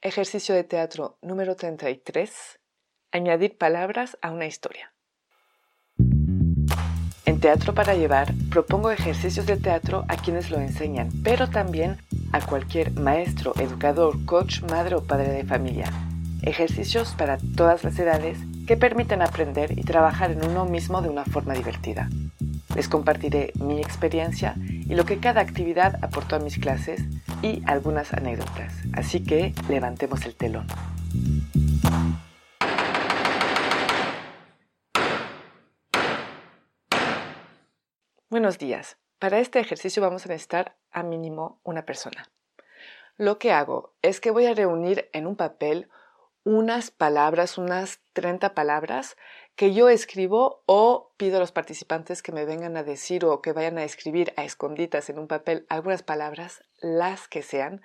Ejercicio de teatro número 33. Añadir palabras a una historia. En Teatro para Llevar propongo ejercicios de teatro a quienes lo enseñan, pero también a cualquier maestro, educador, coach, madre o padre de familia. Ejercicios para todas las edades que permiten aprender y trabajar en uno mismo de una forma divertida. Les compartiré mi experiencia y lo que cada actividad aportó a mis clases y algunas anécdotas. Así que levantemos el telón. Buenos días. Para este ejercicio vamos a necesitar a mínimo una persona. Lo que hago es que voy a reunir en un papel unas palabras, unas 30 palabras que yo escribo o pido a los participantes que me vengan a decir o que vayan a escribir a esconditas en un papel algunas palabras, las que sean,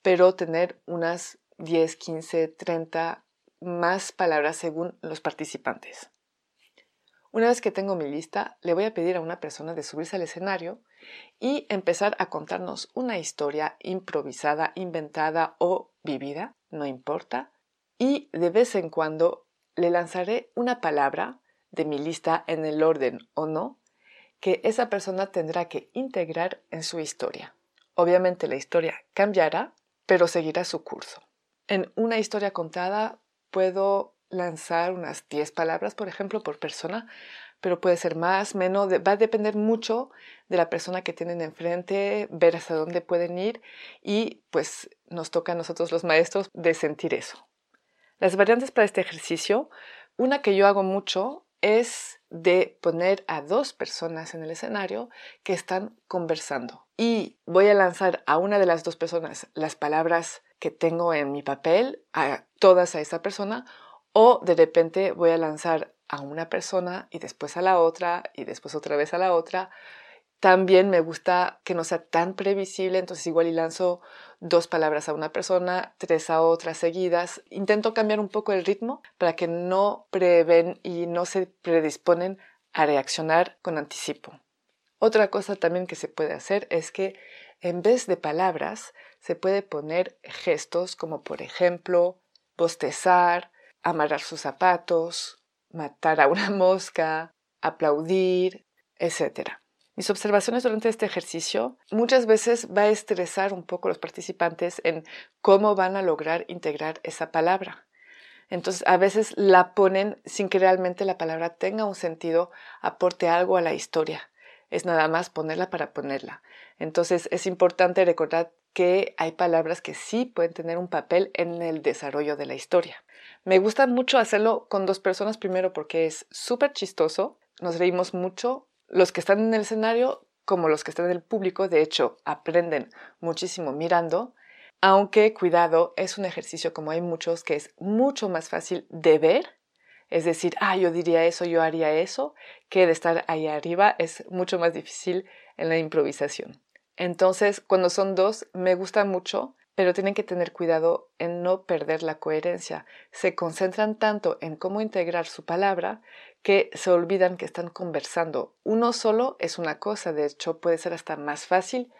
pero tener unas 10, 15, 30 más palabras según los participantes. Una vez que tengo mi lista, le voy a pedir a una persona de subirse al escenario y empezar a contarnos una historia improvisada, inventada o vivida, no importa, y de vez en cuando le lanzaré una palabra de mi lista en el orden o no que esa persona tendrá que integrar en su historia. Obviamente la historia cambiará, pero seguirá su curso. En una historia contada puedo lanzar unas 10 palabras, por ejemplo, por persona, pero puede ser más, menos, va a depender mucho de la persona que tienen enfrente, ver hasta dónde pueden ir y pues nos toca a nosotros los maestros de sentir eso. Las variantes para este ejercicio, una que yo hago mucho es de poner a dos personas en el escenario que están conversando. Y voy a lanzar a una de las dos personas las palabras que tengo en mi papel, a todas a esa persona, o de repente voy a lanzar a una persona y después a la otra y después otra vez a la otra. También me gusta que no sea tan previsible, entonces igual y lanzo dos palabras a una persona, tres a otras seguidas. Intento cambiar un poco el ritmo para que no prevén y no se predisponen a reaccionar con anticipo. Otra cosa también que se puede hacer es que en vez de palabras se puede poner gestos como por ejemplo bostezar, amarrar sus zapatos, matar a una mosca, aplaudir, etc. Mis observaciones durante este ejercicio muchas veces va a estresar un poco a los participantes en cómo van a lograr integrar esa palabra. Entonces, a veces la ponen sin que realmente la palabra tenga un sentido, aporte algo a la historia. Es nada más ponerla para ponerla. Entonces, es importante recordar que hay palabras que sí pueden tener un papel en el desarrollo de la historia. Me gusta mucho hacerlo con dos personas primero porque es súper chistoso, nos reímos mucho los que están en el escenario como los que están en el público, de hecho, aprenden muchísimo mirando, aunque cuidado, es un ejercicio como hay muchos que es mucho más fácil de ver, es decir, ah, yo diría eso, yo haría eso, que de estar ahí arriba es mucho más difícil en la improvisación. Entonces, cuando son dos, me gusta mucho pero tienen que tener cuidado en no perder la coherencia. Se concentran tanto en cómo integrar su palabra que se olvidan que están conversando. Uno solo es una cosa, de hecho puede ser hasta más fácil,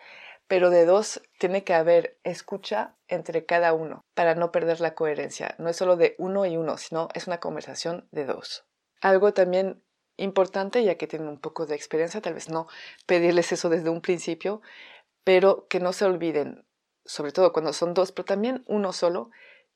pero de dos tiene que haber escucha entre cada uno para no perder la coherencia. No es solo de uno y uno, sino es una conversación de dos. Algo también importante, ya que tienen un poco de experiencia, tal vez no pedirles eso desde un principio, pero que no se olviden, sobre todo cuando son dos, pero también uno solo,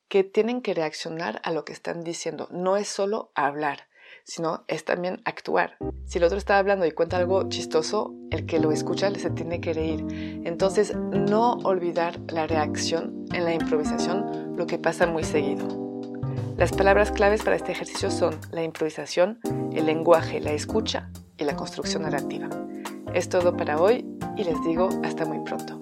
que tienen que reaccionar a lo que están diciendo. No es solo hablar, sino es también actuar. Si el otro está hablando y cuenta algo chistoso, el que lo escucha se tiene que reír. Entonces, no olvidar la reacción en la improvisación, lo que pasa muy seguido. Las palabras claves para este ejercicio son la improvisación, el lenguaje, la escucha y la construcción narrativa. Es todo para hoy y les digo hasta muy pronto.